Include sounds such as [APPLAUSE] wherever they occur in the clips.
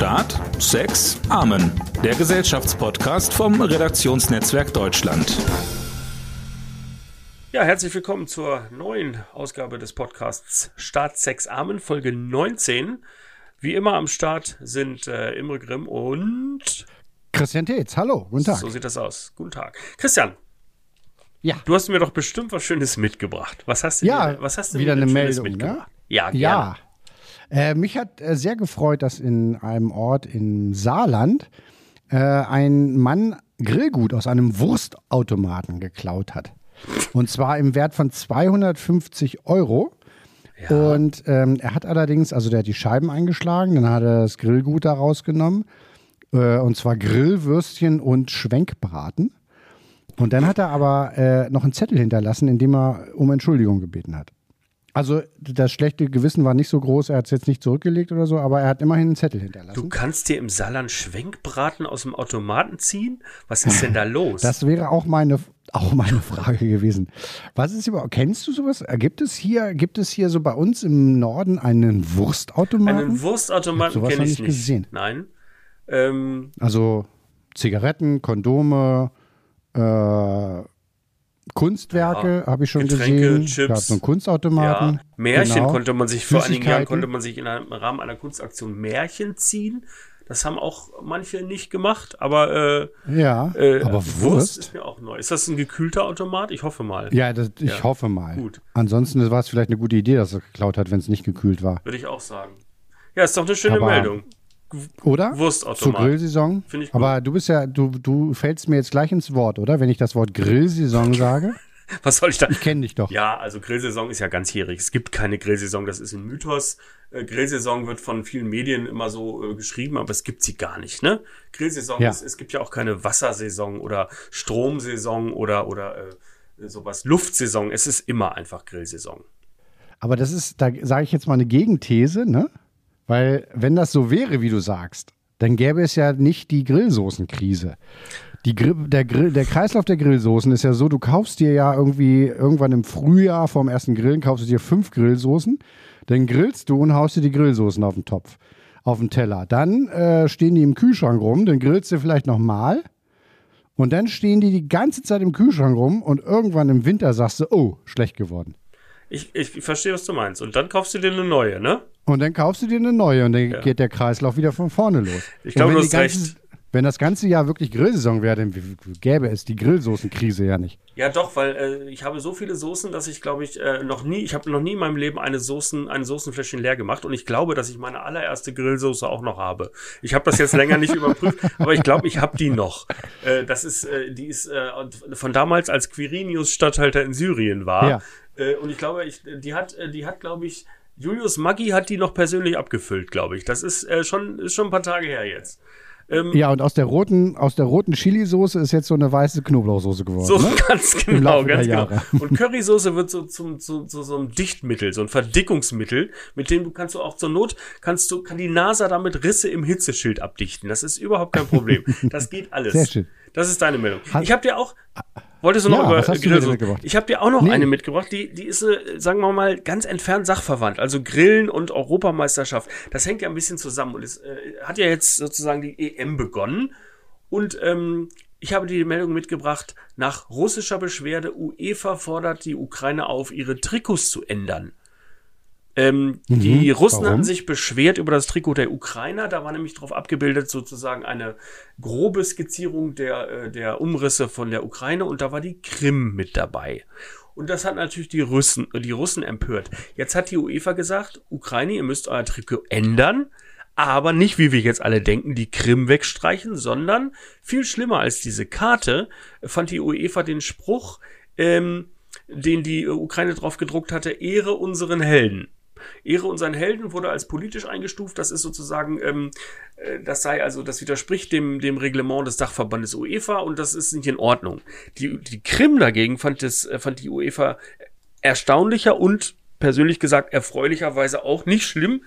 Staat, Sex, Amen. Der Gesellschaftspodcast vom Redaktionsnetzwerk Deutschland. Ja, herzlich willkommen zur neuen Ausgabe des Podcasts Staat, Sex, Amen, Folge 19. Wie immer am Start sind äh, Imre Grimm und Christian Tetz. Hallo, guten Tag. So sieht das aus. Guten Tag. Christian. Ja. Du hast mir doch bestimmt was Schönes mitgebracht. Was hast du ja, dir, was hast du wieder mir eine Schönes Meldung, mitgebracht? ne? Ja, gerne. Ja. Äh, mich hat äh, sehr gefreut, dass in einem Ort im Saarland äh, ein Mann Grillgut aus einem Wurstautomaten geklaut hat. Und zwar im Wert von 250 Euro. Ja. Und ähm, er hat allerdings, also der hat die Scheiben eingeschlagen, dann hat er das Grillgut da rausgenommen. Äh, und zwar Grillwürstchen und Schwenkbraten. Und dann hat er aber äh, noch einen Zettel hinterlassen, in dem er um Entschuldigung gebeten hat. Also das schlechte Gewissen war nicht so groß, er hat es jetzt nicht zurückgelegt oder so, aber er hat immerhin einen Zettel Du hinterlassen. kannst dir im Saarland Schwenkbraten aus dem Automaten ziehen? Was ist denn da [LAUGHS] los? Das wäre auch meine, auch meine Frage gewesen. Was ist überhaupt, kennst du sowas? Gibt es hier, gibt es hier so bei uns im Norden einen Wurstautomaten? Einen Wurstautomaten kenne ich nicht nicht. gesehen. Nein. Ähm, Also Zigaretten, Kondome, äh, Kunstwerke habe ich schon Getränke, gesehen. Chips. Gab so einen Kunstautomaten. Ja, Märchen Genau. konnte man sich vor einigen Jahren Süßigkeiten. konnte man sich in einem, im Rahmen einer Kunstaktion Märchen ziehen. Das haben auch manche nicht gemacht, aber äh, Ja, äh, aber Wurst Wurst? ist mir auch neu. Ist das ein gekühlter Automat? Ich hoffe mal. Ja, das, ich Ja. hoffe mal. Gut. Ansonsten war es vielleicht eine gute Idee, dass er geklaut hat, wenn es nicht gekühlt war. Würde ich auch sagen. Ja, ist doch eine schöne Aber- Meldung. Oder? Wurstautomat. Zur Grillsaison. Finde ich gut. Aber du bist ja, du, du fällst mir jetzt gleich ins Wort, oder? Wenn ich das Wort Grillsaison sage. [LAUGHS] Was soll ich da? Ich kenne dich doch. Ja, also Grillsaison ist ja ganzjährig. Es gibt keine Grillsaison, das ist ein Mythos. Äh, Grillsaison wird von vielen Medien immer so äh, geschrieben, aber es gibt sie gar nicht, ne? Grillsaison Ja. ist, es gibt ja auch keine Wassersaison oder Stromsaison oder, oder äh, sowas, Luftsaison. Es ist immer einfach Grillsaison. Aber das ist, da sage ich jetzt mal eine Gegenthese, ne? Weil, wenn das so wäre, wie du sagst, dann gäbe es ja nicht die Grillsoßenkrise. Die Grill, der, Grill, der Kreislauf der Grillsoßen ist ja so, du kaufst dir ja irgendwie irgendwann im Frühjahr vorm ersten Grillen, kaufst du dir fünf Grillsoßen, dann grillst du und haust dir die Grillsoßen auf den Topf, auf den Teller. Dann äh, stehen die im Kühlschrank rum, dann grillst du vielleicht nochmal und dann stehen die die ganze Zeit im Kühlschrank rum und irgendwann im Winter sagst du, oh, schlecht geworden. Ich, ich verstehe, was du meinst. Und dann kaufst du dir eine neue, ne? Und dann kaufst du dir eine neue und dann Ja. geht der Kreislauf wieder von vorne los. Ich glaube, du hast ganzen- recht. Wenn das ganze Jahr wirklich Grillsaison wäre, dann gäbe es die Grillsoßenkrise ja nicht. Ja, doch, weil äh, ich habe so viele Soßen, dass ich glaube ich äh, noch nie, ich habe noch nie in meinem Leben eine Soßen, ein Soßenfläschchen leer gemacht und ich glaube, dass ich meine allererste Grillsoße auch noch habe. Ich habe das jetzt länger nicht überprüft, [LAUGHS] aber ich glaube, ich habe die noch. Äh, das ist, äh, die ist äh, von damals, als Quirinius Statthalter in Syrien war. Ja. Äh, und ich glaube, ich, die hat, äh, die hat, glaube ich, Julius Maggi hat die noch persönlich abgefüllt, glaube ich. Das ist äh, schon, ist schon ein paar Tage her jetzt. Ähm, Ja, und aus der roten, aus der roten Chili-Soße ist jetzt so eine weiße Knoblauchsoße geworden. So ne? [LAUGHS] ganz genau, Laufe der ganz genau. Und Currysoße wird so zum zu, zu so einem Dichtmittel, so ein Verdickungsmittel, mit dem du kannst du auch zur Not kannst du kann die NASA damit Risse im Hitzeschild abdichten. Das ist überhaupt kein Problem. [LAUGHS] Das geht alles. Sehr schön. Das ist deine Meldung. Hat- Ich habe dir auch Wolltest du Ja, noch über was hast du denn Grillsoße- mitgebracht? Ich habe dir auch noch Nee. eine mitgebracht, die, die ist, äh, sagen wir mal, ganz entfernt sachverwandt. Also Grillen und Europameisterschaft. Das hängt ja ein bisschen zusammen. Und es äh, hat ja jetzt sozusagen die EM begonnen. Und ähm, ich habe dir die Meldung mitgebracht, nach russischer Beschwerde, UEFA fordert die Ukraine auf, ihre Trikots zu ändern. Ähm, die Russen Mhm. warum? hatten sich beschwert über das Trikot der Ukrainer. Da war nämlich drauf abgebildet sozusagen eine grobe Skizzierung der, äh, der Umrisse von der Ukraine und da war die Krim mit dabei. Und das hat natürlich die Russen, äh, die Russen empört. Jetzt hat die UEFA gesagt, Ukraine, ihr müsst euer Trikot ändern, aber nicht, wie wir jetzt alle denken, die Krim wegstreichen, sondern viel schlimmer als diese Karte fand die UEFA den Spruch, ähm, den die äh, Ukraine drauf gedruckt hatte, Ehre unseren Helden. Ehre unseren Helden wurde als politisch eingestuft. Das ist sozusagen, ähm, äh, das sei also, das widerspricht dem, dem Reglement des Dachverbandes UEFA und das ist nicht in Ordnung. Die, die Krim dagegen fand, das, äh, fand die UEFA erstaunlicher und persönlich gesagt erfreulicherweise auch nicht schlimm.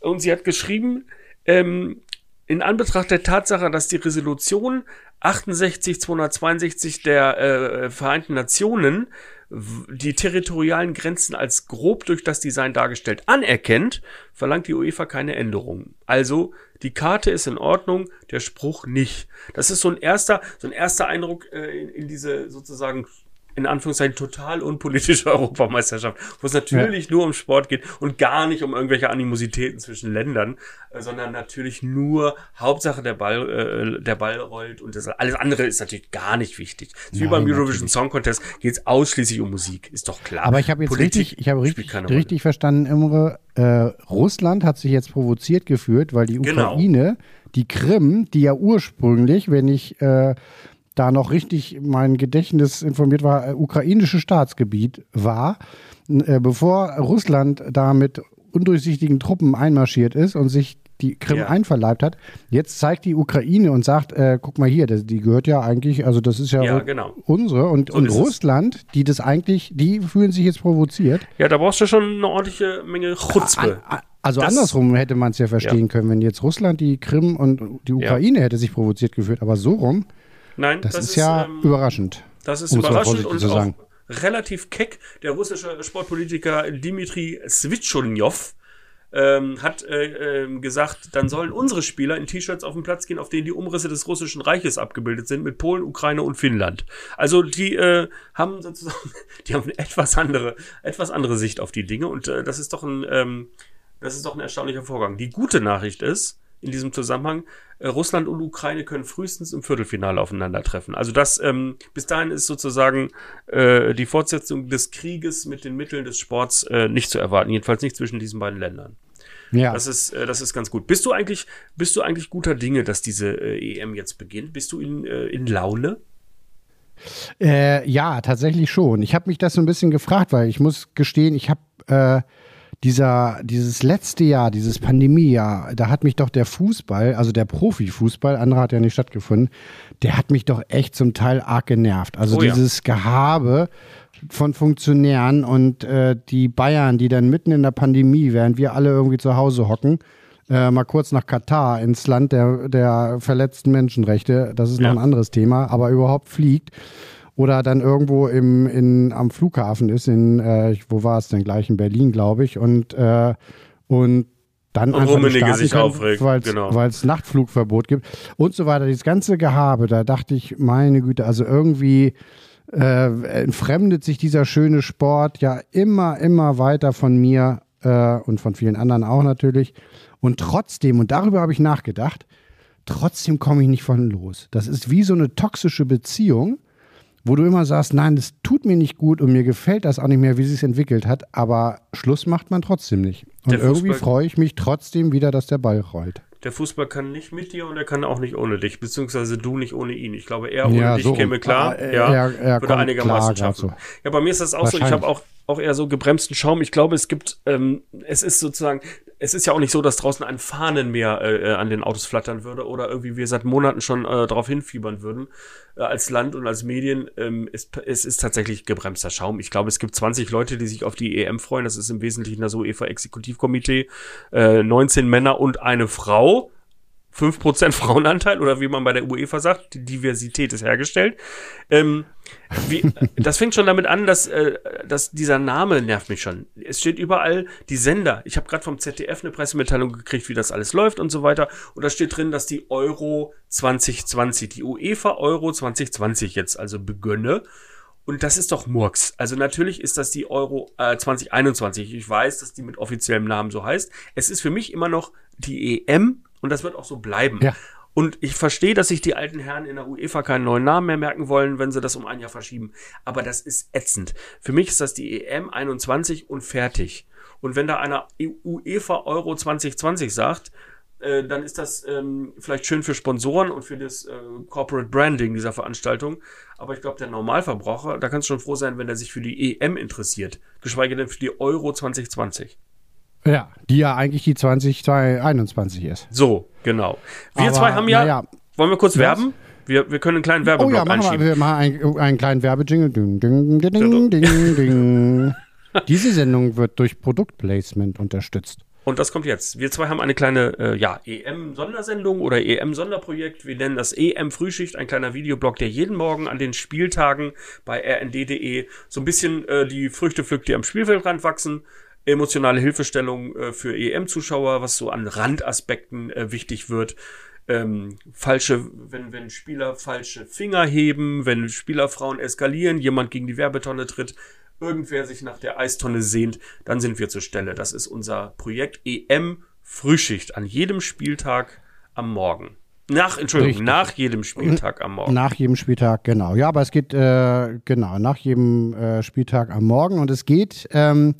Und sie hat geschrieben, ähm, in Anbetracht der Tatsache, dass die Resolution 68-262 der äh, Vereinten Nationen die territorialen Grenzen als grob durch das Design dargestellt anerkennt, verlangt die UEFA keine Änderungen. Also die Karte ist in Ordnung, der Spruch nicht. Das ist so ein erster, so ein erster Eindruck äh, in, in diese sozusagen in Anführungszeichen total unpolitische [LAUGHS] Europameisterschaft, wo es natürlich ja. nur um Sport geht und gar nicht um irgendwelche Animositäten zwischen Ländern, äh, sondern natürlich nur Hauptsache der Ball, äh, der Ball rollt und das, alles andere ist natürlich gar nicht wichtig. Nein, wie beim Eurovision. Song Contest geht es ausschließlich um Musik, ist doch klar. Aber ich habe jetzt Politik richtig, ich habe richtig, richtig verstanden, Imre, äh, Russland hat sich jetzt provoziert geführt, weil die genau. Ukraine genau. die Krim, die ja ursprünglich, wenn ich äh, da noch richtig mein Gedächtnis informiert war, äh, ukrainische Staatsgebiet war, äh, bevor Russland da mit undurchsichtigen Truppen einmarschiert ist und sich die Krim ja. einverleibt hat. Jetzt zeigt die Ukraine und sagt, äh, guck mal hier, das, die gehört ja eigentlich, also das ist ja, ja genau. unsere. Und, so und Russland, die das eigentlich, die fühlen sich jetzt provoziert. Ja, da brauchst du schon eine ordentliche Menge Chutzpe. Also das, andersrum hätte man es ja verstehen ja. können, wenn jetzt Russland die Krim und die Ukraine hätte sich provoziert geführt, aber so rum. Nein, das, das ist, ist, ja ähm, überraschend. Das ist überraschend und auch relativ keck. Der russische Sportpolitiker Dimitri Svitscholnjov ähm, hat äh, äh, gesagt, dann sollen unsere Spieler in T-Shirts auf den Platz gehen, auf denen die Umrisse des russischen Reiches abgebildet sind, mit Polen, Ukraine und Finnland. Also die äh, haben sozusagen, [LAUGHS] die haben eine etwas andere, etwas andere Sicht auf die Dinge und äh, das ist doch ein, ähm, das ist doch ein erstaunlicher Vorgang. Die gute Nachricht ist, in diesem Zusammenhang. Äh, Russland und Ukraine können frühestens im Viertelfinale aufeinandertreffen. Also das ähm, bis dahin ist sozusagen äh, die Fortsetzung des Krieges mit den Mitteln des Sports äh, nicht zu erwarten, jedenfalls nicht zwischen diesen beiden Ländern. Ja. Das ist, äh, das ist ganz gut. Bist du eigentlich, bist du eigentlich guter Dinge, dass diese äh, EM jetzt beginnt? Bist du in, äh, in Laune? Äh, ja, tatsächlich schon. Ich habe mich das so ein bisschen gefragt, weil ich muss gestehen, ich habe äh, dieser, dieses letzte Jahr, dieses Pandemiejahr, da hat mich doch der Fußball, also der Profifußball, andere hat ja nicht stattgefunden, der hat mich doch echt zum Teil arg genervt. Also oh, dieses ja. Gehabe von Funktionären und äh, die Bayern, die dann mitten in der Pandemie, während wir alle irgendwie zu Hause hocken, äh, mal kurz nach Katar, ins Land der, der verletzten Menschenrechte, das ist ja. noch ein anderes Thema, aber überhaupt fliegt oder dann irgendwo im, in, am Flughafen ist, in, äh, wo war es denn gleich, in Berlin, glaube ich, und, äh, und dann und Rummenigge sich kann, aufregt, weil genau. es Nachtflugverbot gibt und so weiter. Dieses ganze Gehabe, da dachte ich, meine Güte, also irgendwie äh, entfremdet sich dieser schöne Sport ja immer, immer weiter von mir äh, und von vielen anderen auch natürlich. Und trotzdem, und darüber habe ich nachgedacht, trotzdem komme ich nicht von los. Das ist wie so eine toxische Beziehung wo du immer sagst, nein, das tut mir nicht gut und mir gefällt das auch nicht mehr, wie sie es entwickelt hat, aber Schluss macht man trotzdem nicht. Und irgendwie freue ich mich trotzdem wieder, dass der Ball rollt. Der Fußball kann nicht mit dir und er kann auch nicht ohne dich, beziehungsweise du nicht ohne ihn. Ich glaube, er ohne ja, dich so käme klar, ah, ja, er, er würde einigermaßen klar, schaffen. So. Ja, bei mir ist das auch so. Ich habe auch auch eher so gebremsten Schaum. Ich glaube, es gibt, ähm, es ist sozusagen, es ist ja auch nicht so, dass draußen ein Fahnenmeer äh, äh, an den Autos flattern würde oder irgendwie wir seit Monaten schon äh, darauf hinfiebern würden äh, als Land und als Medien. Ähm, es, es ist tatsächlich gebremster Schaum. Ich glaube, es gibt 20 Leute, die sich auf die EM freuen. Das ist im Wesentlichen das UEFA-Exekutivkomitee. Äh, 19 Männer und eine Frau. 5% Frauenanteil oder wie man bei der UEFA sagt, die Diversität ist hergestellt. Ähm, wie, das fängt schon damit an, dass, äh, dass dieser Name nervt mich schon. Es steht überall die Sender. Ich habe gerade vom ZDF eine Pressemitteilung gekriegt, wie das alles läuft und so weiter. Und da steht drin, dass die Euro 2020, die UEFA Euro 2020 jetzt also begönne. Und das ist doch Murks. Also natürlich ist das die Euro äh, 2021. Ich weiß, dass die mit offiziellem Namen so heißt. Es ist für mich immer noch die EM und das wird auch so bleiben. Ja. Und ich verstehe, dass sich die alten Herren in der UEFA keinen neuen Namen mehr merken wollen, wenn sie das um ein Jahr verschieben. Aber das ist ätzend. Für mich ist das die EM 21 und fertig. Und wenn da einer UEFA Euro 2020 sagt, äh, dann ist das ähm, vielleicht schön für Sponsoren und für das äh, Corporate Branding dieser Veranstaltung. Aber ich glaube, der Normalverbraucher, da kannst du schon froh sein, wenn er sich für die EM interessiert. Geschweige denn für die Euro 2020. Ja, die ja eigentlich die 2021 ist. So, genau. Wir Aber, zwei haben ja, ja. Wollen wir kurz was? werben? Wir, wir können einen kleinen Werbeblock oh ja, machen einschieben. Wir, wir machen einen, einen kleinen Werbejingle. Ding, ding, ding, ding, ding, ding. Diese Sendung wird durch Produktplacement unterstützt. Und das kommt jetzt. Wir zwei haben eine kleine äh, ja, EM-Sondersendung oder EM-Sonderprojekt. Wir nennen das EM-Frühschicht, ein kleiner Videoblog, der jeden Morgen an den Spieltagen bei rnd.de so ein bisschen äh, die Früchte pflückt, die am Spielfeldrand wachsen. Emotionale Hilfestellung äh, für EM-Zuschauer, was so an Randaspekten äh, wichtig wird. Ähm, falsche, wenn, wenn Spieler falsche Finger heben, wenn Spielerfrauen eskalieren, jemand gegen die Werbetonne tritt, irgendwer sich nach der Eistonne sehnt, dann sind wir zur Stelle. Das ist unser Projekt EM Frühschicht an jedem Spieltag am Morgen. Nach, Entschuldigung, Richtig. nach jedem Spieltag am Morgen. Nach jedem Spieltag, genau. Ja, aber es geht, äh, genau, nach jedem äh, Spieltag am Morgen. Und es geht ähm,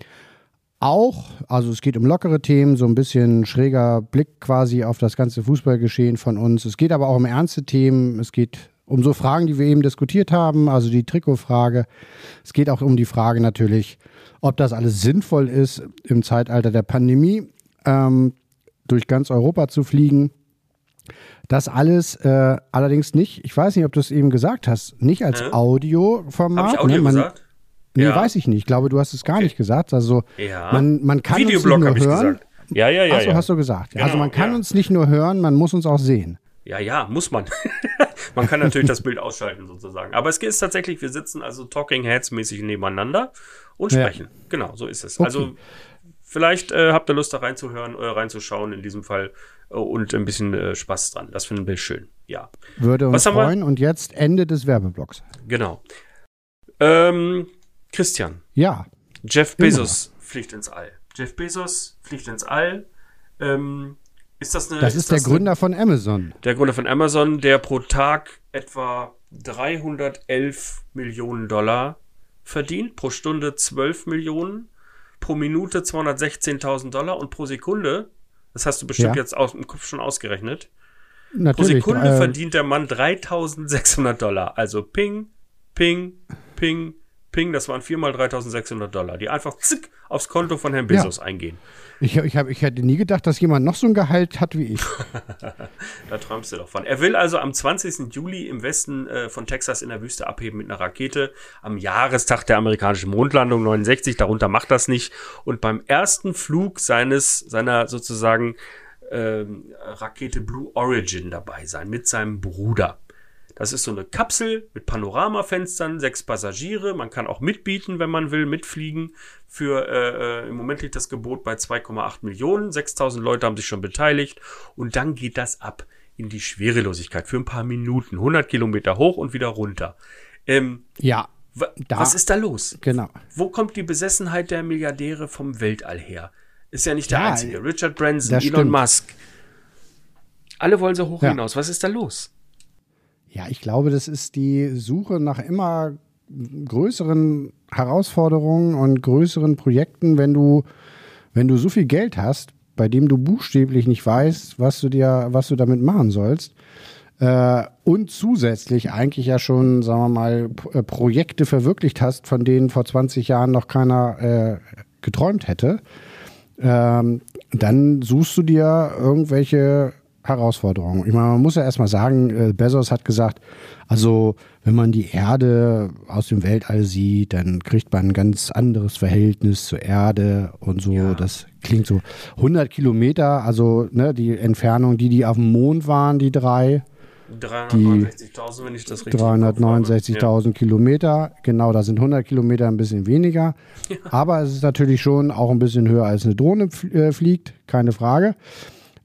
auch, also es geht um lockere Themen, so ein bisschen schräger Blick quasi auf das ganze Fußballgeschehen von uns. Es geht aber auch um ernste Themen. Es geht um so Fragen, die wir eben diskutiert haben, also die Trikotfrage. Es geht auch um die Frage natürlich, ob das alles sinnvoll ist, im Zeitalter der Pandemie ähm, durch ganz Europa zu fliegen. Das alles äh, allerdings nicht, ich weiß nicht, ob du es eben gesagt hast, nicht als? Audioformat. Ich Audio ne? man, gesagt? Nee, ja. weiß ich nicht. Ich glaube, du hast es gar okay. nicht gesagt. Also ja. man, man kann Videoblog uns nicht nur hören. Gesagt. Ja, ja, ja. Achso, ja. hast du gesagt. Genau, also man kann uns nicht nur hören, man muss uns auch sehen. Ja, ja, muss man. [LAUGHS] man kann natürlich das Bild ausschalten sozusagen. Aber es ist tatsächlich, wir sitzen also Talking Heads mäßig nebeneinander und sprechen. Genau, so ist es. Okay. Also vielleicht äh, habt ihr Lust da reinzuhören, äh, reinzuschauen in diesem Fall äh, und ein bisschen äh, Spaß dran. Das finden wir schön. Ja. Würde uns Was freuen. Und jetzt Ende des Werbeblocks. Genau. Ähm, Christian. Ja. Jeff Bezos Immer. fliegt ins All. Jeff Bezos fliegt ins All. Ähm, ist das eine. Das ist, ist das der Gründer eine, von Amazon. Der Gründer von Amazon, der pro Tag etwa 311 Millionen Dollar verdient, pro Stunde 12 Millionen, pro Minute 216.000 Dollar und pro Sekunde, das hast du bestimmt ja. jetzt aus dem Kopf schon ausgerechnet, Natürlich, pro Sekunde äh, verdient der Mann 3.600 Dollar. Also ping, ping, ping, ping, das waren viermal 3.600 Dollar, die einfach zick aufs Konto von Herrn Bezos ja. eingehen. Ich, ich, hab, ich hätte nie gedacht, dass jemand noch so ein Gehalt hat wie ich. [LAUGHS] da träumst du doch von. Er will also am 20. Juli im Westen äh, von Texas in der Wüste abheben mit einer Rakete. Am Jahrestag der amerikanischen Mondlandung 69, darunter macht das nicht. Und beim ersten Flug seines, seiner sozusagen äh, Rakete Blue Origin dabei sein, mit seinem Bruder. Das ist so eine Kapsel mit Panoramafenstern, sechs Passagiere. Man kann auch mitbieten, wenn man will, mitfliegen. Für äh, äh im Moment liegt das Gebot bei 2,8 Millionen. 6000 Leute haben sich schon beteiligt. Und dann geht das ab in die Schwerelosigkeit für ein paar Minuten. 100 Kilometer hoch und wieder runter. Ähm, ja. Da, was ist da los? Genau. Wo kommt die Besessenheit der Milliardäre vom Weltall her? Ist ja nicht der ja, einzige. Richard Branson, Elon stimmt. Musk. Alle wollen so hoch ja. hinaus. Was ist da los? Ja, ich glaube, das ist die Suche nach immer größeren Herausforderungen und größeren Projekten, wenn du, wenn du so viel Geld hast, bei dem du buchstäblich nicht weißt, was du dir, was du damit machen sollst. Äh, und zusätzlich eigentlich ja schon, sagen wir mal, äh, Projekte verwirklicht hast, von denen vor 20 Jahren noch keiner äh, geträumt hätte. Ähm, dann suchst du dir irgendwelche Herausforderung. Ich meine, man muss ja erstmal sagen, äh, Bezos hat gesagt, also wenn man die Erde aus dem Weltall sieht, dann kriegt man ein ganz anderes Verhältnis zur Erde und so. Ja. Das klingt so 100 Kilometer, also ne, die Entfernung, die die auf dem Mond waren, die drei. 369.000, wenn ich das richtig 369.000 ja. Kilometer, genau, da sind 100 Kilometer ein bisschen weniger. Ja. Aber es ist natürlich schon auch ein bisschen höher als eine Drohne äh, fliegt, keine Frage.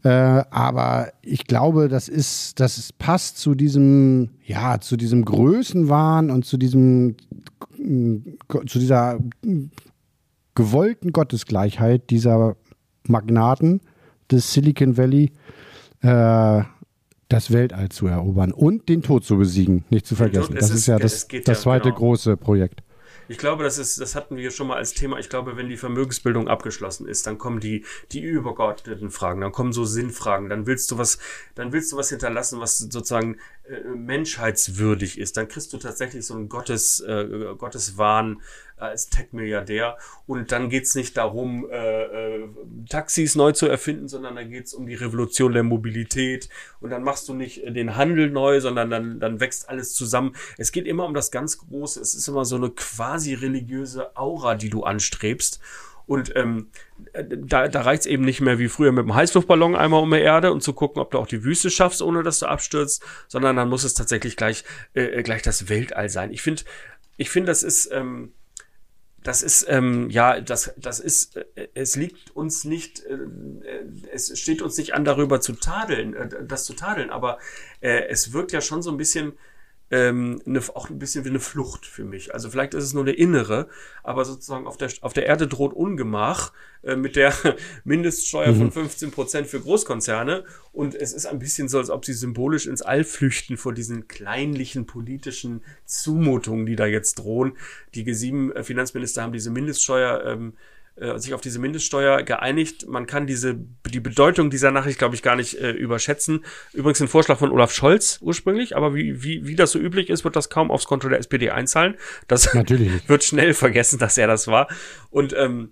Äh, aber ich glaube, das ist, das passt zu diesem, ja, zu diesem Größenwahn und zu diesem, zu dieser gewollten Gottesgleichheit dieser Magnaten des Silicon Valley, äh, das Weltall zu erobern und den Tod zu besiegen, nicht zu vergessen. Das ist, ist ja das, das zweite genau. große Projekt. Ich glaube, das ist, das hatten wir schon mal als Thema. Ich glaube, wenn die Vermögensbildung abgeschlossen ist, dann kommen die, die übergeordneten Fragen, dann kommen so Sinnfragen, dann willst du was, dann willst du was hinterlassen, was sozusagen äh, menschheitswürdig ist. Dann kriegst du tatsächlich so einen Gottes, äh, Gotteswahn als Tech-Milliardär. Und dann geht's nicht darum, äh, äh, Taxis neu zu erfinden, sondern dann geht's um die Revolution der Mobilität. Und dann machst du nicht den Handel neu, sondern dann, dann wächst alles zusammen. Es geht immer um das ganz Große. Es ist immer so eine quasi religiöse Aura, die du anstrebst. Und ähm, da, da reicht es eben nicht mehr wie früher mit dem Heißluftballon einmal um die Erde und zu gucken, ob du auch die Wüste schaffst, ohne dass du abstürzt, sondern dann muss es tatsächlich gleich, äh, gleich das Weltall sein. Ich finde, ich finde, das ist, ähm, das ist, ähm, ja, das, das ist, äh, es liegt uns nicht, äh, es steht uns nicht an, darüber zu tadeln, äh, das zu tadeln, aber äh, es wirkt ja schon so ein bisschen, ähm, eine, auch ein bisschen wie eine Flucht für mich. Also vielleicht ist es nur eine innere, aber sozusagen auf der, auf der Erde droht Ungemach äh, mit der [LAUGHS] Mindeststeuer mhm. von 15 Prozent für Großkonzerne. Und es ist ein bisschen so, als ob sie symbolisch ins All flüchten vor diesen kleinlichen politischen Zumutungen, die da jetzt drohen. Die G7-Finanzminister haben diese Mindeststeuer ähm, äh, sich auf diese Mindeststeuer geeinigt. Man kann diese die Bedeutung dieser Nachricht, glaube ich, gar nicht äh, überschätzen. Übrigens ein Vorschlag von Olaf Scholz ursprünglich, aber wie, wie, wie das so üblich ist, wird das kaum aufs Konto der SPD einzahlen. Das Natürlich. [LAUGHS] wird schnell vergessen, dass er das war. Und ähm,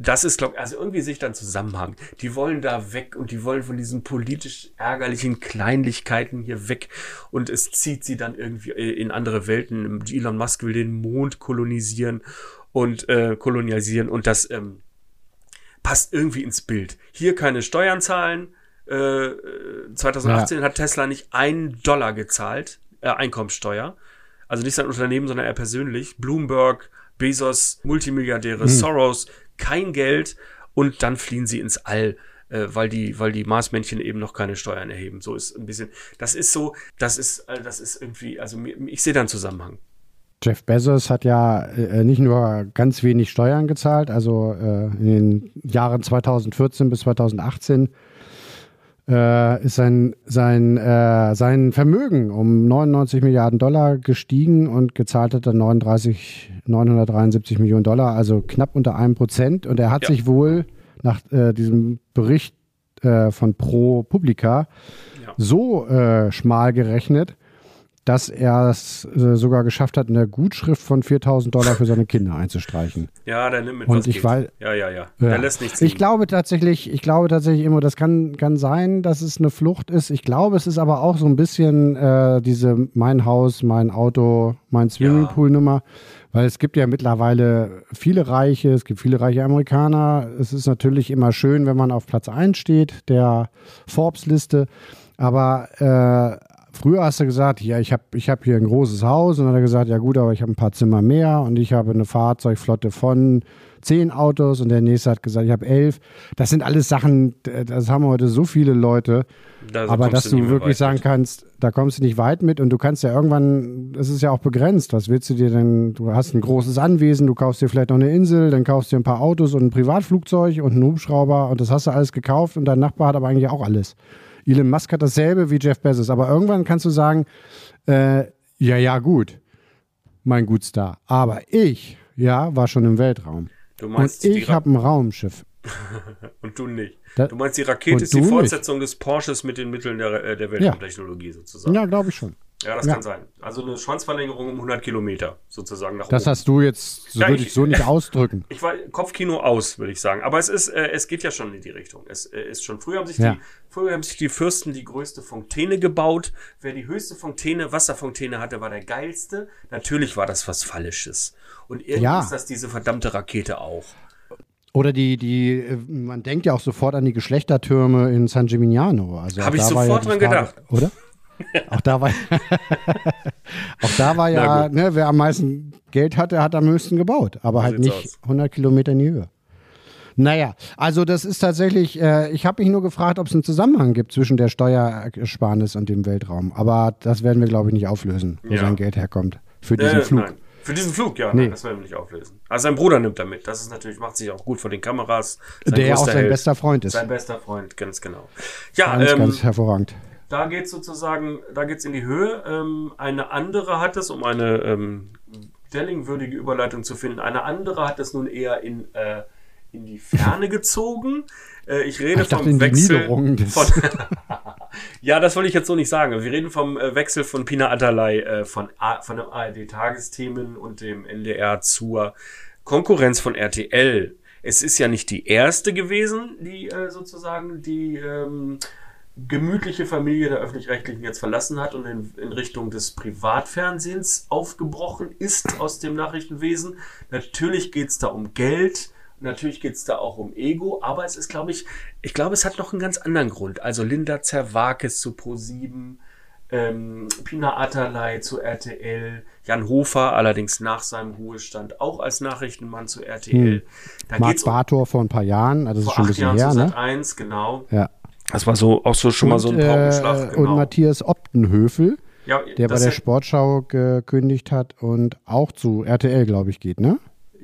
das ist, glaube ich, also irgendwie sich dann Zusammenhang. Die wollen da weg und die wollen von diesen politisch ärgerlichen Kleinlichkeiten hier weg und es zieht sie dann irgendwie äh, in andere Welten. Elon Musk will den Mond kolonisieren und äh, kolonialisieren und das ähm, passt irgendwie ins Bild. Hier keine Steuern zahlen. Äh, 2018 ja. hat Tesla nicht einen Dollar gezahlt, äh, Einkommensteuer. Also nicht sein Unternehmen, sondern er persönlich. Bloomberg, Bezos, Multimilliardäre, hm. Soros, kein Geld und dann fliehen sie ins All äh, weil die, weil die Marsmännchen eben noch keine Steuern erheben. So ist ein bisschen, das ist so, das ist, äh, das ist irgendwie, also ich sehe da einen Zusammenhang. Jeff Bezos hat ja äh, nicht nur ganz wenig Steuern gezahlt, also äh, in den Jahren 2014 bis 2018 äh, ist sein, sein, äh, sein Vermögen um 99 Milliarden Dollar gestiegen und gezahlt hat er 39, 973 Millionen Dollar, also knapp unter einem Prozent. Und er hat ja. sich wohl nach äh, diesem Bericht äh, von Pro Publica ja. so schmal gerechnet, dass er es äh, sogar geschafft hat, eine Gutschrift von 4000 Dollar für seine Kinder einzustreichen. Ja, der nimmt mit Und ich weiß, ja, ja, ja, ja. Der lässt nichts. Ich glaube tatsächlich, ich glaube tatsächlich immer, das kann, kann sein, dass es eine Flucht ist. Ich glaube, es ist aber auch so ein bisschen äh, diese mein Haus, mein Auto, mein Swimmingpool-Nummer. Weil es gibt ja mittlerweile viele Reiche, es gibt viele reiche Amerikaner. Es ist natürlich immer schön, wenn man auf Platz 1 steht, der Forbes-Liste. Aber äh, Früher hast du gesagt, ja, ich habe ich hab hier ein großes Haus und dann hat er gesagt, ja gut, aber ich habe ein paar Zimmer mehr und ich habe eine Fahrzeugflotte von zehn Autos und der nächste hat gesagt, ich habe elf. Das sind alles Sachen, das haben heute so viele Leute. Da aber dass du, wirklich sagen mit. kannst, da kommst du nicht weit mit und du kannst ja irgendwann, es ist ja auch begrenzt. Was willst du dir denn? Du hast ein großes Anwesen, du kaufst dir vielleicht noch eine Insel, dann kaufst du dir ein paar Autos und ein Privatflugzeug und einen Hubschrauber und das hast du alles gekauft und dein Nachbar hat aber eigentlich auch alles. Elon Musk hat dasselbe wie Jeff Bezos. Aber irgendwann kannst du sagen, äh, ja, ja, gut, mein Gutstar. Aber ich, ja, war schon im Weltraum. Du meinst, und ich habe ein Raumschiff. [LAUGHS] und du nicht. du meinst, die Rakete ist die Fortsetzung nicht. des Porsches mit den Mitteln der, äh, der Weltraumtechnologie ja. sozusagen. Ja, glaube ich schon. Ja, das ja. kann sein. Also eine Schwanzverlängerung um 100 Kilometer sozusagen nach Das oben. hast du jetzt, so ja, würde ich, ich so nicht [LAUGHS] ausdrücken. Ich war Kopfkino aus, würde ich sagen. Aber es ist, äh, es geht ja schon in die Richtung. Es äh, ist schon früher haben sich ja. die, früher haben sich die Fürsten die größte Fontäne gebaut. Wer die höchste Fontäne, Wasserfontäne hatte, war der geilste. Natürlich war das was Fallisches. Und irgendwie ist das diese verdammte Rakete auch. Oder die, die, äh, man denkt ja auch sofort an die Geschlechtertürme in San Gimignano. Also Habe ich sofort dran Frage, gedacht. Oder? Auch da war, [LAUGHS] auch da war ja, ne, wer am meisten Geld hatte, hat am höchsten gebaut, aber halt nicht aus. 100 Kilometer in die Höhe. Naja, also das ist tatsächlich, äh, ich habe mich nur gefragt, ob es einen Zusammenhang gibt zwischen der Steuersparnis und dem Weltraum. Aber das werden wir, glaube ich, nicht auflösen, wo ja. sein Geld herkommt. Für diesen äh, Flug. Nein. Für diesen Flug, ja, nee. nein, das werden wir nicht auflösen. Also sein Bruder nimmt damit. Das ist natürlich, macht sich auch gut vor den Kameras. Sein der auch sein Held. bester Freund ist. Sein bester Freund, ganz genau. Ja, ganz, ähm, ganz hervorragend. Da geht es sozusagen, da geht es in die Höhe. Ähm, eine andere hat es, um eine ähm, Delling-würdige Überleitung zu finden, eine andere hat es nun eher in, äh, in die Ferne [LAUGHS] gezogen. Äh, ich rede ich vom Wechsel von. [LAUGHS] [LAUGHS] ja, das wollte ich jetzt so nicht sagen. Wir reden vom äh, Wechsel von Pina Atalay äh, von, A von dem ARD-Tagesthemen und dem NDR zur Konkurrenz von RTL. Es ist ja nicht die erste gewesen, die äh, sozusagen die ähm, gemütliche Familie der öffentlich-rechtlichen jetzt verlassen hat und in, in, Richtung des Privatfernsehens aufgebrochen ist aus dem Nachrichtenwesen. Natürlich geht es da um Geld Natürlich geht es da auch um Ego, aber es ist, glaube ich, ich glaube, es hat noch einen ganz anderen Grund. Also Linda Zerwakis zu Pro7, ähm, Pina Atalay zu RTL, Jan Hofer allerdings nach seinem Ruhestand auch als Nachrichtenmann zu RTL. Hm. Da Marc Bartor vor ein paar Jahren, also das ist schon ein bisschen Jahren her, ne? 1, genau. Ja. Das war so auch so schon und, mal so ein Paukenschlag. Äh, genau. Und Matthias Optenhöfel, ja, der bei der Sportschau gekündigt hat und auch zu RTL, glaube ich, geht, ne?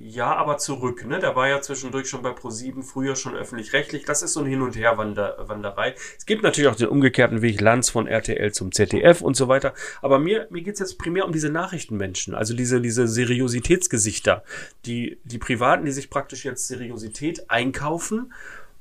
Ja, aber zurück, ne? Der war ja zwischendurch schon bei Pro7, früher schon öffentlich-rechtlich. Das ist so ein Hin- und Herwanderei. Es gibt natürlich auch den umgekehrten Weg Lanz von RTL zum ZDF und so weiter. Aber mir, mir geht's jetzt primär um diese Nachrichtenmenschen, also diese, diese Seriositätsgesichter, die, die Privaten, die sich praktisch jetzt Seriosität einkaufen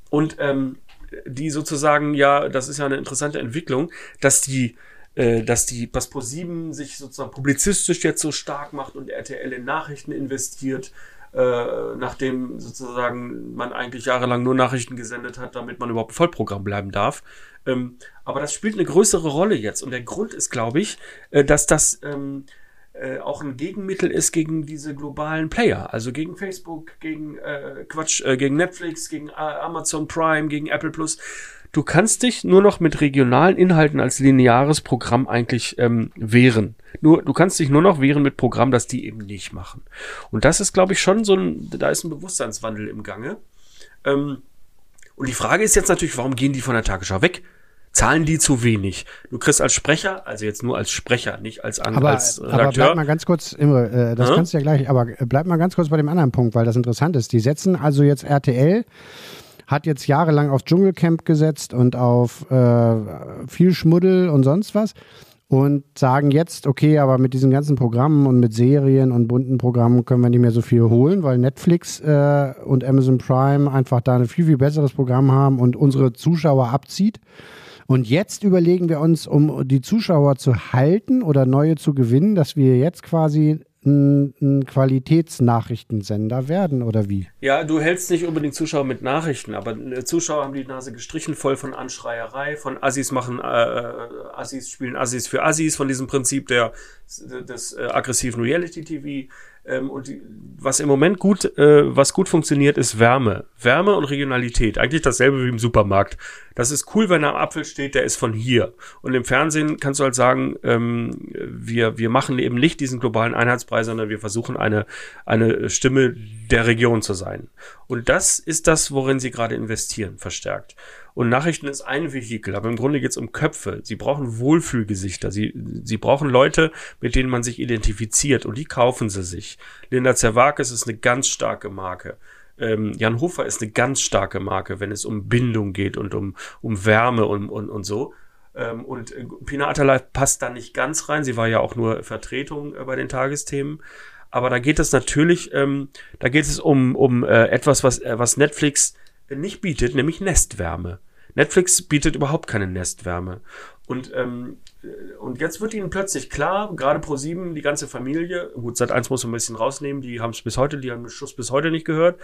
und ähm, die sozusagen, ja, das ist ja eine interessante Entwicklung, dass die äh, dass die dass Pro7 sich sozusagen publizistisch jetzt so stark macht und RTL in Nachrichten investiert, äh, nachdem sozusagen man eigentlich jahrelang nur Nachrichten gesendet hat, damit man überhaupt Vollprogramm bleiben darf. Ähm, aber das spielt eine größere Rolle jetzt. Und der Grund ist, glaube ich, äh, dass das ähm, äh, auch ein Gegenmittel ist gegen diese globalen Player, also gegen Facebook, gegen äh, Quatsch, äh, gegen Netflix, gegen äh, Amazon Prime, gegen Apple Plus. Du kannst dich nur noch mit regionalen Inhalten als lineares Programm eigentlich ähm, wehren. Nur, du kannst dich nur noch wehren mit Programmen, das die eben nicht machen. Und das ist, glaube ich, schon so ein, da ist ein Bewusstseinswandel im Gange. Ähm, und die Frage ist jetzt natürlich, warum gehen die von der Tagesschau weg? Zahlen die zu wenig? Du kriegst als Sprecher, also jetzt nur als Sprecher, nicht als, aber, als Redakteur. Aber bleib mal ganz kurz, Imre, äh, das hm? kannst du ja gleich, aber bleib mal ganz kurz bei dem anderen Punkt, weil das interessant ist. Die setzen also jetzt RTL hat jetzt jahrelang auf Dschungelcamp gesetzt und auf äh, viel Schmuddel und sonst was und sagen jetzt, okay, aber mit diesen ganzen Programmen und mit Serien und bunten Programmen können wir nicht mehr so viel holen, weil Netflix äh, und Amazon Prime einfach da ein viel, viel besseres Programm haben und unsere Zuschauer abzieht. Und jetzt überlegen wir uns, um die Zuschauer zu halten oder neue zu gewinnen, dass wir jetzt quasi ein, Qualitätsnachrichtensender werden oder wie? Ja, du hältst nicht unbedingt Zuschauer mit Nachrichten, aber äh, Zuschauer haben die Nase gestrichen voll von Anschreierei, von Assis machen, äh, äh, Assis spielen Assis für Assis, von diesem Prinzip der, des äh, aggressiven Reality-TV. Ähm, und die, was im Moment gut, äh, was gut funktioniert, ist Wärme. Wärme und Regionalität. Eigentlich dasselbe wie im Supermarkt. Das ist cool, wenn am Apfel steht, der ist von hier. Und im Fernsehen kannst du halt sagen, ähm, wir, wir machen eben nicht diesen globalen Einheitspreis, sondern wir versuchen eine, eine Stimme der Region zu sein. Und das ist das, worin sie gerade investieren, verstärkt. Und Nachrichten ist ein Vehikel, aber im Grunde geht es um Köpfe. Sie brauchen Wohlfühlgesichter. Sie, sie brauchen Leute, mit denen man sich identifiziert und die kaufen sie sich. Linda Zerwakis ist eine ganz starke Marke. Ähm, Jan Hofer ist eine ganz starke Marke, wenn es um Bindung geht und um, um Wärme und, und, und so. Ähm, und äh, Pina Atalay passt da nicht ganz rein. Sie war ja auch nur Vertretung äh, bei den Tagesthemen. Aber da geht es natürlich, ähm, da geht es um, um äh, etwas, was, äh, was Netflix nicht bietet, nämlich Nestwärme. Netflix bietet überhaupt keine Nestwärme. Und, ähm, und jetzt wird ihnen plötzlich klar, gerade Pro7, die ganze Familie, gut, seit eins muss man ein bisschen rausnehmen, die haben es bis heute, die haben den Schuss bis heute nicht gehört,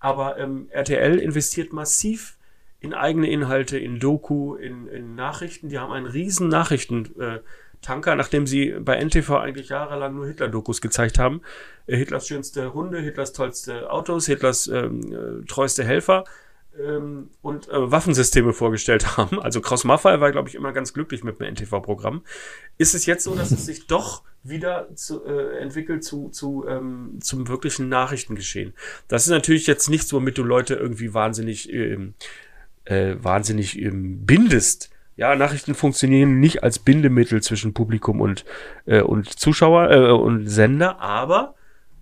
aber ähm, RTL investiert massiv in eigene Inhalte, in Doku, in, in Nachrichten. Die haben einen riesen Nachrichtentanker, nachdem sie bei NTV eigentlich jahrelang nur Hitler-Dokus gezeigt haben. Äh, Hitlers schönste Hunde, Hitlers tollste Autos, Hitlers ähm, äh, treueste Helfer ähm, und äh, Waffensysteme vorgestellt [LAUGHS] haben, also Kraus Maffei war, glaube ich, immer ganz glücklich mit dem NTV-Programm, ist es jetzt so, dass es sich doch wieder zu, äh, entwickelt zu, zu ähm, zum wirklichen Nachrichtengeschehen. Das ist natürlich jetzt nichts, womit du Leute irgendwie wahnsinnig, ähm, äh, wahnsinnig ähm, bindest. Ja, Nachrichten funktionieren nicht als Bindemittel zwischen Publikum und, äh, und Zuschauer äh, und Sender, aber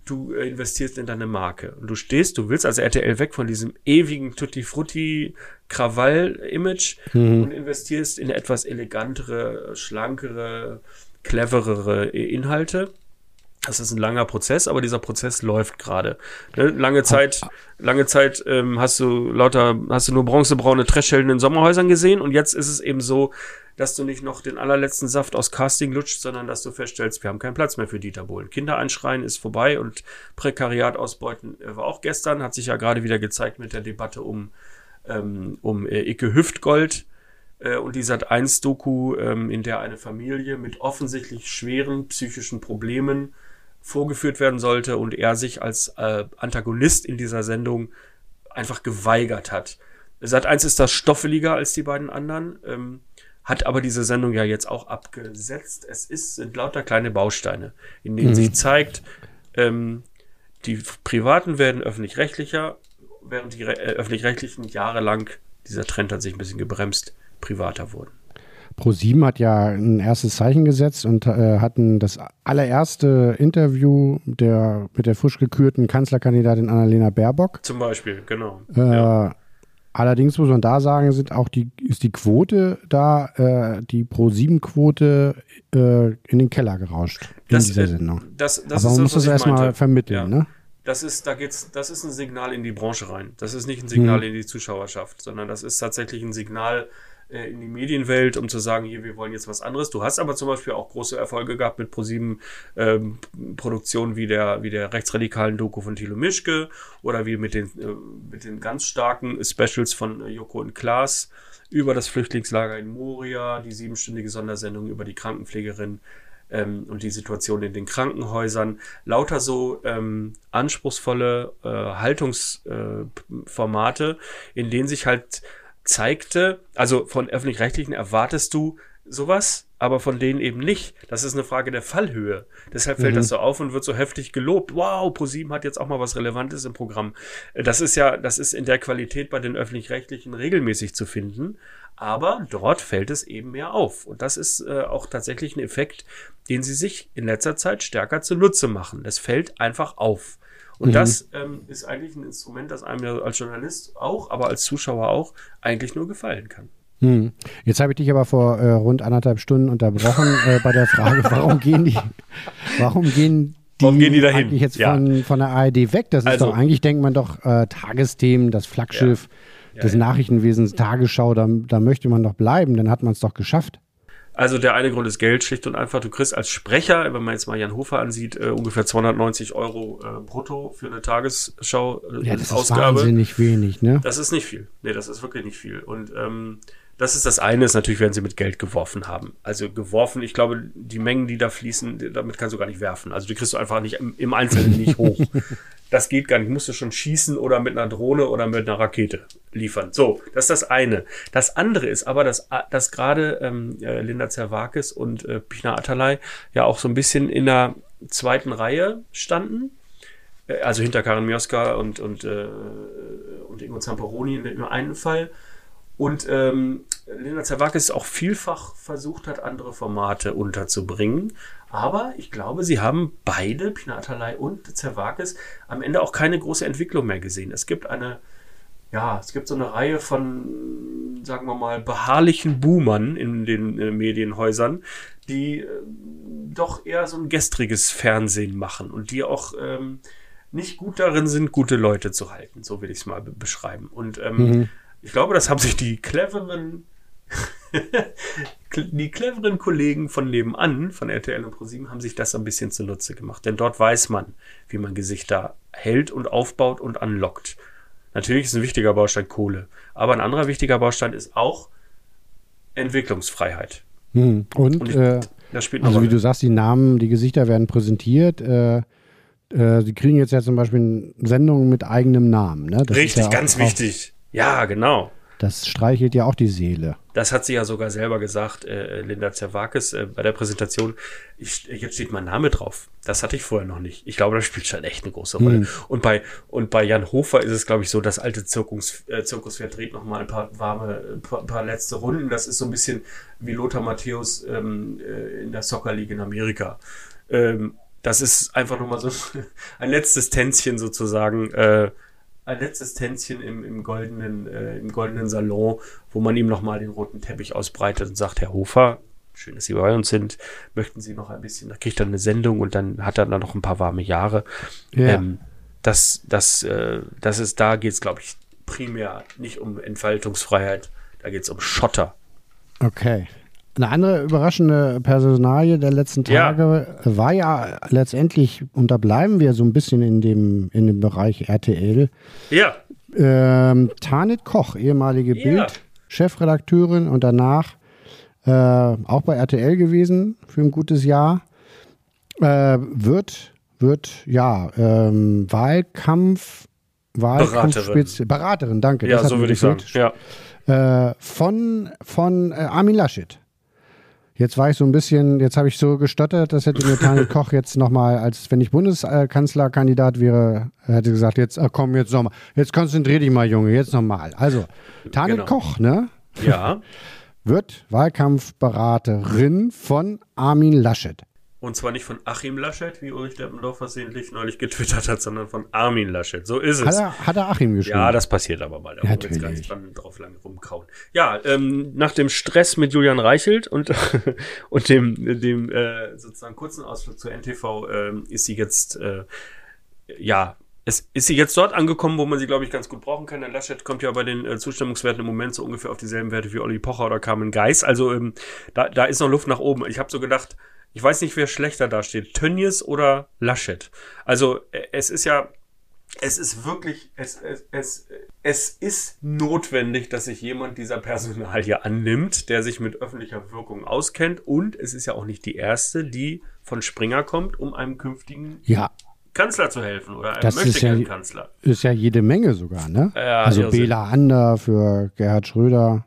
du äh, investierst in deine Marke. Und du stehst, du willst als RTL weg von diesem ewigen Tutti Frutti Krawall-Image mhm. und investierst in etwas elegantere, schlankere, cleverere Inhalte. Das ist ein langer Prozess, aber dieser Prozess läuft gerade. Ne? Lange Zeit, lange Zeit ähm, hast du lauter, hast du nur bronzebraune Trashhelden in Sommerhäusern gesehen und jetzt ist es eben so, dass du nicht noch den allerletzten Saft aus Casting lutscht, sondern dass du feststellst, wir haben keinen Platz mehr für Dieter Bohlen. Kinder einschreien ist vorbei und Prekariat ausbeuten äh, war auch gestern, hat sich ja gerade wieder gezeigt mit der Debatte um, ähm, um äh, Icke Hüftgold äh, und die Sat1-Doku, ähm, in der eine Familie mit offensichtlich schweren psychischen Problemen vorgeführt werden sollte und er sich als äh, Antagonist in dieser Sendung einfach geweigert hat. Sat 1 ist das stoffeliger als die beiden anderen, ähm, hat aber diese Sendung ja jetzt auch abgesetzt. Es ist, sind lauter kleine Bausteine, in denen mhm. sich zeigt, ähm, die Privaten werden öffentlich-rechtlicher, während die äh, öffentlich-rechtlichen jahrelang dieser Trend hat sich ein bisschen gebremst, privater wurden. ProSieben hat ja ein erstes Zeichen gesetzt und äh, hatten das allererste Interview der, mit der frisch gekürten Kanzlerkandidatin Annalena Baerbock. Zum Beispiel, genau. Äh, ja. Allerdings muss man da sagen, sind auch die, ist die Quote da, äh, die Pro-7-Quote äh, in den Keller gerauscht das, in dieser Sendung. Das, das Aber man muss das erstmal vermitteln, ja. ne? Das ist, da geht's, das ist ein Signal in die Branche rein. Das ist nicht ein Signal hm. in die Zuschauerschaft, sondern das ist tatsächlich ein Signal äh, in die Medienwelt, um zu sagen, hier, wir wollen jetzt was anderes. Du hast aber zum Beispiel auch große Erfolge gehabt mit ProSieben ähm, Produktionen wie der, wie der rechtsradikalen Doku von Thilo Mischke oder wie mit den, äh, mit den ganz starken Specials von äh, Joko und Klaas über das Flüchtlingslager in Moria, die siebenstündige Sondersendung über die Krankenpflegerin ähm, und die Situation in den Krankenhäusern. Lauter so ähm, anspruchsvolle äh, Haltungsformate, äh, in denen sich halt zeigte, also von öffentlich-rechtlichen erwartest du sowas, aber von denen eben nicht. Das ist eine Frage der Fallhöhe. Deshalb fällt mhm. das so auf und wird so heftig gelobt. Wow, ProSieben hat jetzt auch mal was Relevantes im Programm. Das ist ja, das ist in der Qualität bei den öffentlich-rechtlichen regelmäßig zu finden. Aber dort fällt es eben mehr auf. Und das ist äh, auch tatsächlich ein Effekt, den sie sich in letzter Zeit stärker zunutze machen. Es fällt einfach auf. Und mhm. das ähm, ist eigentlich ein Instrument, das einem ja als Journalist auch, aber als Zuschauer auch eigentlich nur gefallen kann. Hm. Jetzt habe ich dich aber vor äh, rund anderthalb Stunden unterbrochen äh, bei der Frage, [LAUGHS] warum gehen die, warum gehen die, warum gehen die dahin? eigentlich jetzt von, ja. von der ARD weg? Das ist also, doch, eigentlich denkt man doch, äh, Tagesthemen, das Flaggschiff ja. Ja, des Nachrichtenwesens, Tagesschau, da, da möchte man doch bleiben, dann hat man es doch geschafft. Also der eine Grund ist Geld, schlicht und einfach. Du kriegst als Sprecher, wenn man jetzt mal Jan Hofer ansieht, äh, ungefähr 290 Euro äh, brutto für eine Tagesschau. Äh, ja, das Ausgabe. ist wahnsinnig wenig, ne? Das ist nicht viel. Nee, das ist wirklich nicht viel. Und ähm, das ist das eine, ist natürlich, wenn sie mit Geld geworfen haben. Also geworfen, ich glaube, die Mengen, die da fließen, damit kannst du gar nicht werfen. Also die kriegst du einfach nicht im, im Einzelnen nicht [LAUGHS] hoch. Das geht gar nicht. Musst du schon schießen oder mit einer Drohne oder mit einer Rakete liefern. So, das ist das eine. Das andere ist aber, dass, dass gerade ähm, äh, Linda Zerwakis und äh, Pina Atalay ja auch so ein bisschen in der zweiten Reihe standen. Äh, also hinter Karin Mioska und, und, äh, und Ingo Zamperoni in einem Fall und ähm, Lena Zerwakis auch vielfach versucht hat, andere Formate unterzubringen. Aber ich glaube, sie haben beide, Pinatalei und Zerwakis, am Ende auch keine große Entwicklung mehr gesehen. Es gibt eine, ja, es gibt so eine Reihe von, sagen wir mal, beharrlichen Boomern in den äh, Medienhäusern, die äh, doch eher so ein gestriges Fernsehen machen und die auch ähm, nicht gut darin sind, gute Leute zu halten. So will ich es mal beschreiben. Und ähm, mhm ich glaube, das haben sich die cleveren, [LAUGHS] die cleveren Kollegen von nebenan, von RTL und ProSieben, haben sich das ein bisschen zunutze gemacht. Denn dort weiß man, wie man Gesichter hält und aufbaut und anlockt. Natürlich ist ein wichtiger Baustein Kohle. Aber ein anderer wichtiger Baustein ist auch Entwicklungsfreiheit. Hm. Und, und ich, äh, also wie du sagst, die Namen, die Gesichter werden präsentiert. Äh, äh, sie kriegen jetzt ja zum Beispiel Sendungen mit eigenem Namen. Ne? Richtig, ja ganz wichtig. Ja, genau. Das streichelt ja auch die Seele. Das hat sie ja sogar selber gesagt, äh, Linda Zerwakis, äh, bei der Präsentation. Ich, jetzt steht mein Name drauf. Das hatte ich vorher noch nicht. Ich glaube, das spielt schon echt eine große Rolle. Hm. Und bei und bei Jan Hofer ist es, glaube ich, so, das alte Zirkus, äh, Zirkuspferd dreht noch mal ein paar warme, ein paar, paar, letzte Runden. Das ist so ein bisschen wie Lothar Matthäus ähm, äh, in der Soccer League in Amerika. Ähm, das ist einfach noch mal so [LAUGHS] ein letztes Tänzchen sozusagen. Äh, ein letztes Tänzchen im, im, goldenen, äh, im goldenen Salon, wo man ihm nochmal den roten Teppich ausbreitet und sagt, Herr Hofer, schön, dass Sie bei uns sind, möchten Sie noch ein bisschen, da kriegt er eine Sendung und dann hat er dann noch ein paar warme Jahre. Ja. Ähm, das, das, äh, das ist, da geht es, glaube ich, primär nicht um Entfaltungsfreiheit, da geht es um Schotter. Okay. Eine andere überraschende Personalie der letzten Tage ja. war ja letztendlich, und da bleiben wir so ein bisschen in dem, in dem Bereich RTL. Ja. Ähm, Tanit Koch, ehemalige ja. Bild-Chefredakteurin und danach äh, auch bei RTL gewesen für ein gutes Jahr, äh, wird wird, ja, ähm, Wahlkampf, Wahlkampfspitze, Beraterin. Beraterin, danke. Ja, so würde ich sagen. Ja. Äh, von von äh, Armin Laschet. Jetzt war ich so ein bisschen, jetzt habe ich so gestottert, das hätte mir Tanja [LAUGHS] Koch jetzt nochmal, als wenn ich Bundeskanzlerkandidat wäre, hätte gesagt, jetzt ah, komm, jetzt nochmal, jetzt konzentrier dich mal, Junge, jetzt nochmal. Also, Tanja genau. Koch, ne? Ja. [LAUGHS] Wird Wahlkampfberaterin von Armin Laschet. Und zwar nicht von Achim Laschet, wie Ulrich Deppendorf versehentlich neulich getwittert hat, sondern von Armin Laschet. So ist es. Hat er, hat er Achim geschrieben? Ja, das passiert aber mal. Da ja, wollen wir jetzt gar nicht drauf lange rumkauen. Ja, ähm, nach dem Stress mit Julian Reichelt und, [LAUGHS] und dem, dem äh, sozusagen kurzen Ausflug zur NTV äh, ist sie jetzt, äh, ja, es ist sie jetzt dort angekommen, wo man sie, glaube ich, ganz gut brauchen kann. Der Laschet kommt ja bei den äh, Zustimmungswerten im Moment so ungefähr auf dieselben Werte wie Olli Pocher oder Carmen Geis. Also ähm, da, da ist noch Luft nach oben. Ich habe so gedacht, ich weiß nicht, wer schlechter dasteht, Tönnies oder Laschet. Also äh, es ist ja, es ist wirklich, es, es, es, es ist notwendig, dass sich jemand dieser Personalie annimmt, der sich mit öffentlicher Wirkung auskennt. Und es ist ja auch nicht die erste, die von Springer kommt, um einem künftigen ja. Kanzler zu helfen oder einem das ist ja, Kanzler. Ist ja jede Menge sogar, ne? Ja, also Bela Ander für Gerhard Schröder.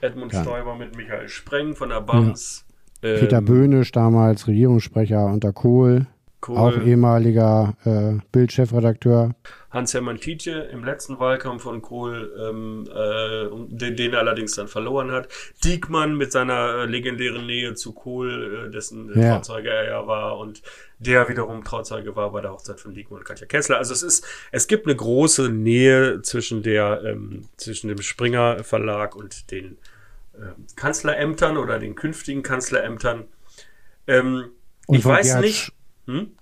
Edmund ja. Stoiber mit Michael Spreng von der BAMS. Peter ähm, Böhnisch, damals Regierungssprecher unter Kohl, Kohl. auch ehemaliger äh, Bild-Chefredakteur. Hans-Hermann Tietje im letzten Wahlkampf von Kohl, ähm, äh, den, den, er allerdings dann verloren hat. Diekmann mit seiner äh, legendären Nähe zu Kohl, äh, dessen äh, ja. Trauzeuge er ja war und der wiederum Trauzeuge war bei der Hochzeit von Diekmann und Katja Kessler. Also es ist, es gibt eine große Nähe zwischen der, ähm, zwischen dem Springer Verlag und den Kanzlerämtern oder den künftigen Kanzlerämtern. Ähm, ich weiß Gerhard nicht. Hm?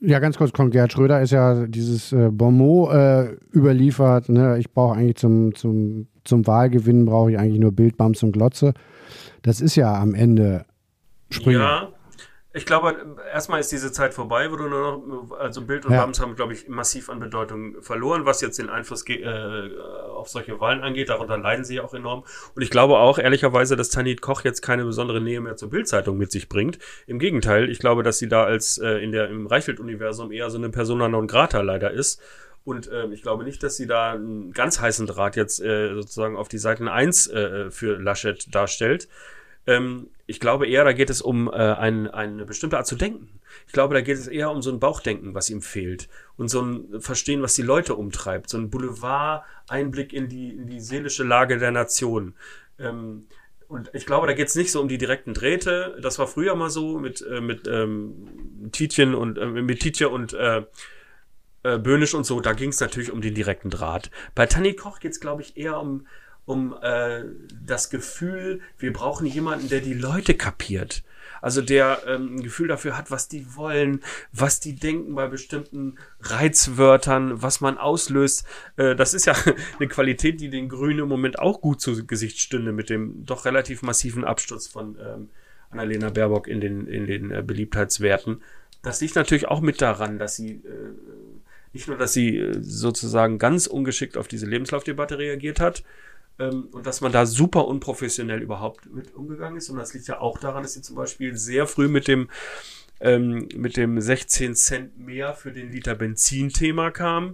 Ja, ganz kurz, kommt Gerhard Schröder ist ja dieses äh, Bonmot äh, überliefert. Ne? Ich brauche eigentlich zum, zum, zum Wahlgewinnen brauche ich eigentlich nur Bildbams und Glotze. Das ist ja am Ende Springer. Ja, ich glaube, erstmal ist diese Zeit vorbei, wo du nur noch, also Bild und ja. Bams haben, glaube ich, massiv an Bedeutung verloren, was jetzt den Einfluss äh, auf solche Wahlen angeht. Darunter leiden sie ja auch enorm. Und ich glaube auch, ehrlicherweise, dass Tanit Koch jetzt keine besondere Nähe mehr zur Bildzeitung mit sich bringt. Im Gegenteil, ich glaube, dass sie da als äh, in der im Reichelt-Universum eher so eine Persona non grata leider ist. Und äh, ich glaube nicht, dass sie da einen ganz heißen Draht jetzt äh, sozusagen auf die Seiten 1 äh, für Laschet darstellt. Ähm, ich glaube eher, da geht es um äh, ein, eine bestimmte Art zu denken. Ich glaube, da geht es eher um so ein Bauchdenken, was ihm fehlt. Und so ein Verstehen, was die Leute umtreibt. So ein Boulevard-Einblick in die, in die seelische Lage der Nation. Ähm, und ich glaube, da geht es nicht so um die direkten Drähte. Das war früher mal so mit, äh, mit ähm, Tietjen und äh, mit Tietje und äh, äh, Böhnisch und so. Da ging es natürlich um den direkten Draht. Bei Tanni Koch geht es, glaube ich, eher um um äh, das Gefühl, wir brauchen jemanden, der die Leute kapiert. Also der ähm, ein Gefühl dafür hat, was die wollen, was die denken bei bestimmten Reizwörtern, was man auslöst. Äh, das ist ja [LAUGHS] eine Qualität, die den Grünen im Moment auch gut zu Gesicht stünde mit dem doch relativ massiven Absturz von ähm, Annalena Baerbock in den, in den äh, Beliebtheitswerten. Das liegt natürlich auch mit daran, dass sie äh, nicht nur, dass sie äh, sozusagen ganz ungeschickt auf diese Lebenslaufdebatte reagiert hat, ähm, und dass man da super unprofessionell überhaupt mit umgegangen ist. Und das liegt ja auch daran, dass sie zum Beispiel sehr früh mit dem ähm, mit dem 16 Cent mehr für den Liter Benzin-Thema kam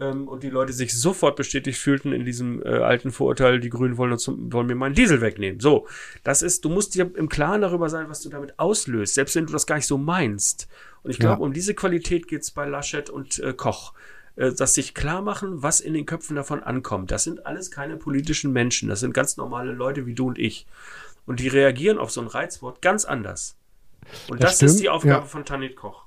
ähm, und die Leute sich sofort bestätigt fühlten in diesem äh, alten Vorurteil, die Grünen wollen, uns, wollen mir meinen Diesel wegnehmen. So, das ist, du musst dir im Klaren darüber sein, was du damit auslöst, selbst wenn du das gar nicht so meinst. Und ich glaube, ja. um diese Qualität geht's bei Laschet und äh, Koch. Äh, dass sich klar machen, was in den Köpfen davon ankommt. Das sind alles keine politischen Menschen. Das sind ganz normale Leute wie du und ich. Und die reagieren auf so ein Reizwort ganz anders. Und das, das ist die Aufgabe ja. von Tanit Koch.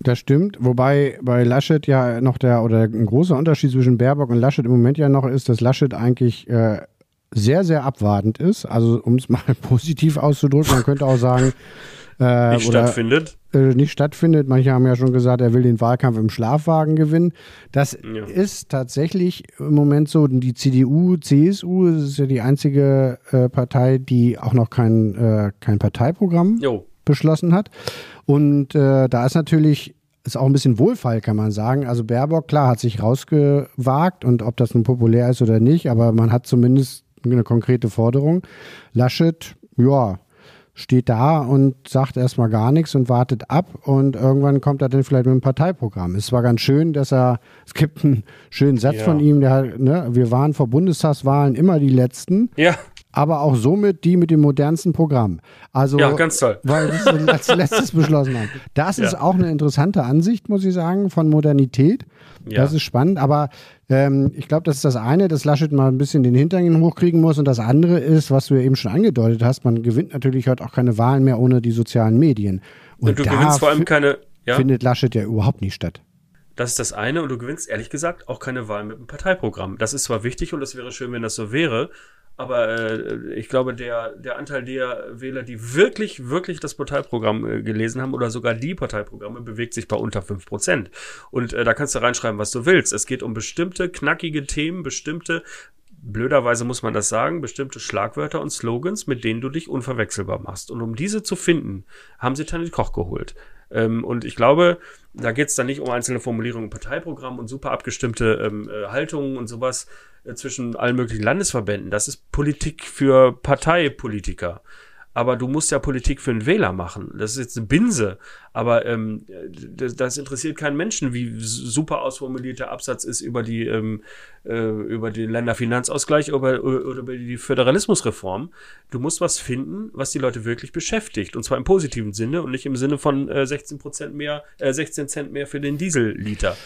Das stimmt, wobei bei Laschet ja noch der oder ein großer Unterschied zwischen Baerbock und Laschet im Moment ja noch ist, dass Laschet eigentlich äh, sehr, sehr abwartend ist. Also um es mal [LAUGHS] positiv auszudrücken, man könnte auch sagen, äh, nicht oder, stattfindet. Äh, nicht stattfindet. Manche haben ja schon gesagt, er will den Wahlkampf im Schlafwagen gewinnen. Das ja. ist tatsächlich im Moment so. Die CDU, CSU, ist ja die einzige äh, Partei, die auch noch kein, äh, kein Parteiprogramm jo. beschlossen hat. Und äh, da ist natürlich ist auch ein bisschen Wohlfall, kann man sagen. Also Baerbock, klar, hat sich rausgewagt und ob das nun populär ist oder nicht, aber man hat zumindest eine konkrete Forderung. Laschet, ja, steht da und sagt erstmal gar nichts und wartet ab und irgendwann kommt er dann vielleicht mit einem Parteiprogramm. Es war ganz schön, dass er, [LAUGHS] es gibt einen schönen Satz Ja. von ihm, der hat, ne, wir waren vor Bundestagswahlen immer die Letzten, Ja, aber auch somit die mit dem modernsten Programm. Also, ja, ganz toll. weil wir es als letztes [LAUGHS] beschlossen haben. Das ist Ja. auch eine interessante Ansicht, muss ich sagen, von Modernität. Ja. Das ist spannend, aber ähm, ich glaube, das ist das eine, dass Laschet mal ein bisschen den Hintern hochkriegen muss und das andere ist, was du ja eben schon angedeutet hast, man gewinnt natürlich heute auch keine Wahlen mehr ohne die sozialen Medien. Und, Und du gewinnst vor allem keine. Ja, findet Laschet ja überhaupt nicht statt. das ist das eine. Und du gewinnst ehrlich gesagt auch keine Wahl mit einem Parteiprogramm. Das ist zwar wichtig und es wäre schön, wenn das so wäre. Aber äh, ich glaube, der, der Anteil der Wähler, die wirklich, wirklich das Parteiprogramm äh, gelesen haben oder sogar die Parteiprogramme, bewegt sich bei unter 5%. Und äh, da kannst du reinschreiben, was du willst. Es geht um bestimmte knackige Themen, bestimmte, blöderweise muss man das sagen, bestimmte Schlagwörter und Slogans, mit denen du dich unverwechselbar machst. Und um diese zu finden, haben sie Tanit Koch geholt. Ähm, und ich glaube, da geht es dann nicht um einzelne Formulierungen im Parteiprogramm und super abgestimmte ähm, äh, Haltungen und sowas äh, zwischen allen möglichen Landesverbänden. Das ist Politik für Parteipolitiker. Aber du musst ja Politik für einen Wähler machen. Das ist jetzt eine Binse. Aber ähm, das, das interessiert keinen Menschen, wie super ausformuliert der Absatz ist über die ähm, äh, über den Länderfinanzausgleich oder, oder über die Föderalismusreform. Du musst was finden, was die Leute wirklich beschäftigt. Und zwar im positiven Sinne und nicht im Sinne von äh, 16 Prozent mehr, äh, 16 Cent mehr für den Dieselliter.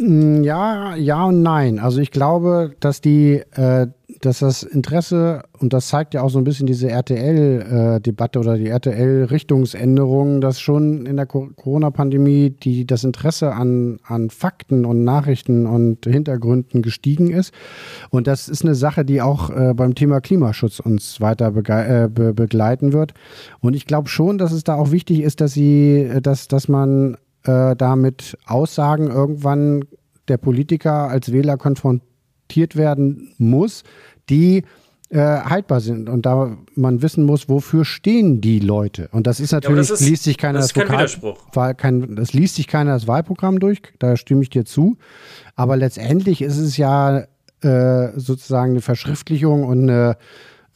Mm, Ja, ja und nein. Also ich glaube, dass die, äh, dass das Interesse, und das zeigt ja auch so ein bisschen diese RTL-Debatte oder die RTL-Richtungsänderung, dass schon in der Co- Corona-Pandemie die, das Interesse an, an Fakten und Nachrichten und Hintergründen gestiegen ist. Und das ist eine Sache, die auch äh, beim Thema Klimaschutz uns weiter bege- äh, be begleiten wird. Und ich glaube schon, dass es da auch wichtig ist, dass sie, äh, dass, dass man äh, da mit Aussagen irgendwann der Politiker als Wähler konfrontiert werden muss, die äh, haltbar sind und da man wissen muss, wofür stehen die Leute. Und das ist natürlich, das ist- liest sich keiner das das, kein Widerspruch. Wahl, kein, das liest sich keiner das Wahlprogramm durch, da stimme ich dir zu. Aber letztendlich ist es ja äh, sozusagen eine Verschriftlichung und eine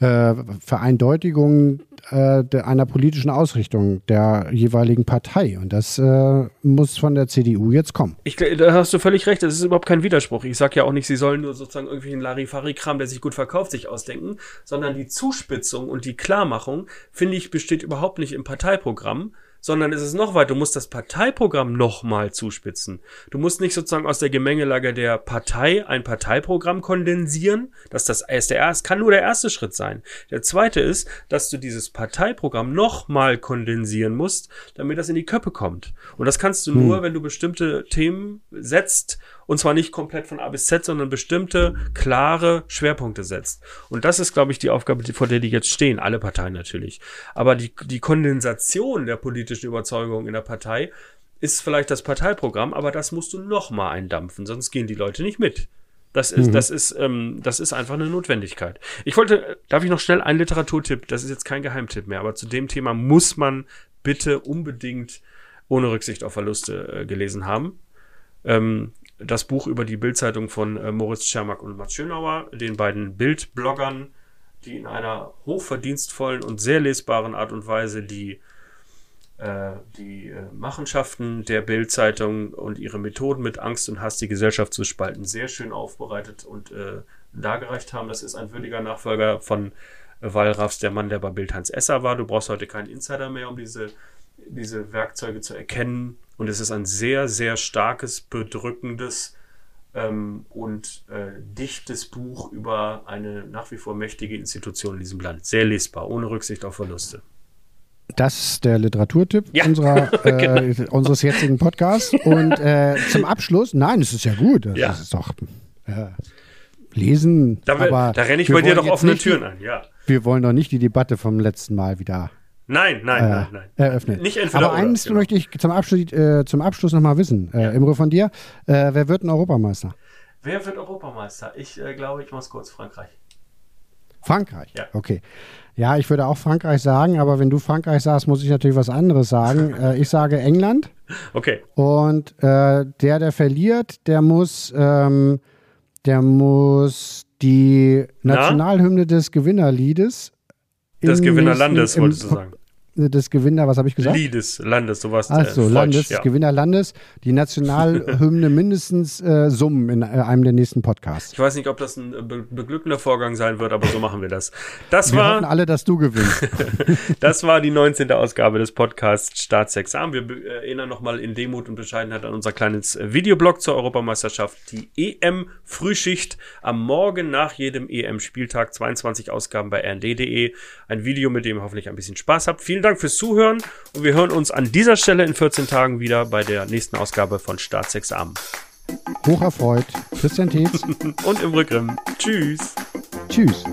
äh, Vereindeutigung äh, einer politischen Ausrichtung der jeweiligen Partei. Und das äh, muss von der CDU jetzt kommen. Ich, da hast du völlig recht, das ist überhaupt kein Widerspruch. Ich sage ja auch nicht, sie sollen nur sozusagen irgendwelchen Larifari-Kram, der sich gut verkauft, sich ausdenken, sondern die Zuspitzung und die Klarmachung, finde ich, besteht überhaupt nicht im Parteiprogramm, sondern es ist noch weiter. Du musst das Parteiprogramm nochmal zuspitzen. Du musst nicht sozusagen aus der Gemengelage der Partei ein Parteiprogramm kondensieren. Das, das, ist der erste, kann nur der erste Schritt sein. Der zweite ist, dass du dieses Parteiprogramm nochmal kondensieren musst, damit das in die Köpfe kommt. Und das kannst du nur, wenn du bestimmte Themen setzt, und zwar nicht komplett von A bis Z, sondern bestimmte klare Schwerpunkte setzt. Und das ist, glaube ich, die Aufgabe, vor der die jetzt stehen, alle Parteien natürlich. Aber die, die Kondensation der politischen Überzeugung in der Partei ist vielleicht das Parteiprogramm, aber das musst du nochmal eindampfen, sonst gehen die Leute nicht mit. Das ist, das ist, ähm, das ist einfach eine Notwendigkeit. Ich wollte, darf ich noch schnell einen Literaturtipp? Das ist jetzt kein Geheimtipp mehr, aber zu dem Thema muss man bitte unbedingt ohne Rücksicht auf Verluste äh, gelesen haben. Ähm, das Buch über die Bildzeitung von äh, Moritz Schermack und Mats Schönauer, den beiden Bildbloggern, die in einer hochverdienstvollen und sehr lesbaren Art und Weise die äh, die äh, Machenschaften der Bildzeitung und ihre Methoden mit Angst und Hass die Gesellschaft zu spalten sehr schön aufbereitet und äh, dargereicht haben. Das ist ein würdiger Nachfolger von äh, Wallraffs, der Mann, der bei Bild Hans Esser war. Du brauchst heute keinen Insider mehr, um diese, diese Werkzeuge zu erkennen. Und es ist ein sehr, sehr starkes, bedrückendes ähm, und äh, dichtes Buch über eine nach wie vor mächtige Institution in diesem Land. Sehr lesbar, ohne Rücksicht auf Verluste. Das ist der Literaturtipp Ja. unserer, [LAUGHS] äh, unseres jetzigen Podcasts. Und äh, zum Abschluss, nein, es ist ja gut. Das Ja. ist doch äh, lesen. Da, aber da renne ich bei dir doch offene Türen ein, ja. Wir wollen doch nicht die Debatte vom letzten Mal wieder Nein, nein, äh, nein, nein. eröffnen. Nicht entweder aber eins genau. möchte ich zum Abschluss, äh, zum Abschluss nochmal wissen. Äh, Imre von dir. Äh, wer wird ein Europameister? Wer wird Europameister? Ich äh, glaube, ich mach's kurz. Frankreich. Frankreich. Ja. Okay. Ja, ich würde auch Frankreich sagen, aber wenn du Frankreich sagst, muss ich natürlich was anderes sagen. [LAUGHS] äh, ich sage England. Okay. Und äh, der, der verliert, der muss, ähm, der muss die Na? Nationalhymne des Gewinnerliedes Des Gewinnerlandes, wolltest du sagen. Des Gewinner, was habe ich gesagt? Liedes, Landes, sowas. Ach so, äh, Landes, ja. Gewinner Landes, die Nationalhymne [LAUGHS] mindestens äh, summen in äh, einem der nächsten Podcasts. Ich weiß nicht, ob das ein äh, be beglückender Vorgang sein wird, aber so machen wir das. Das Wir war hoffen alle, dass du gewinnst. [LAUGHS] Das war die 19. Ausgabe des Podcasts Staatsexamen. Wir be- erinnern nochmal in Demut und Bescheidenheit an unser kleines äh, Videoblog zur Europameisterschaft. Die EM-Frühschicht am Morgen nach jedem EM-Spieltag. 22 Ausgaben bei rnd.de. Ein Video, mit dem ihr hoffentlich ein bisschen Spaß habt. Vielen Dank fürs Zuhören und wir hören uns an dieser Stelle in 14 Tagen wieder bei der nächsten Ausgabe von Staatsexamen. Hoch erfreut. Christian Tietz. [LAUGHS] Und im Rückgrimm. Tschüss. Tschüss.